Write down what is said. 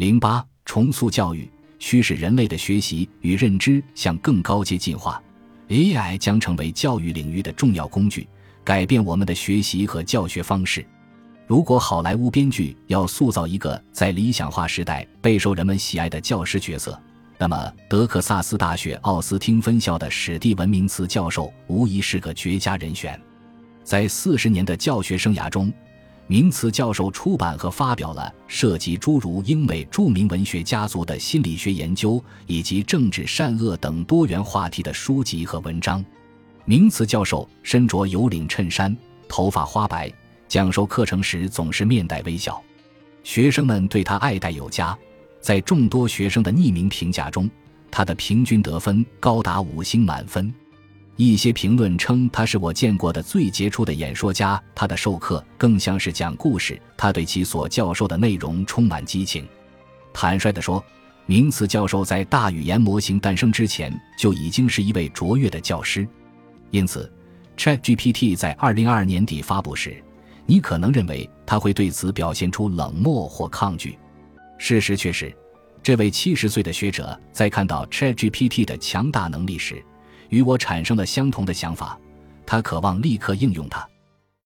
零八重塑教育，驱使人类的学习与认知向更高阶进化。AI 将成为教育领域的重要工具，改变我们的学习和教学方式。如果好莱坞编剧要塑造一个在理想化时代备受人们喜爱的教师角色，那么德克萨斯大学奥斯汀分校的史蒂文·明茨教授无疑是个绝佳人选。在四十年的教学生涯中，名词教授出版和发表了涉及诸如英美著名文学家族的心理学研究以及政治善恶等多元话题的书籍和文章。名词教授身着有领衬衫，头发花白，讲授课程时总是面带微笑，学生们对他爱戴有加。在众多学生的匿名评价中，他的平均得分高达五星满分。一些评论称他是我见过的最杰出的演说家。他的授课更像是讲故事，他对其所教授的内容充满激情。坦率地说，名词教授在大语言模型诞生之前就已经是一位卓越的教师。因此，ChatGPT 在二零二二年底发布时，你可能认为他会对此表现出冷漠或抗拒。事实却是，这位七十岁的学者在看到 ChatGPT 的强大能力时。与我产生了相同的想法，他渴望立刻应用它。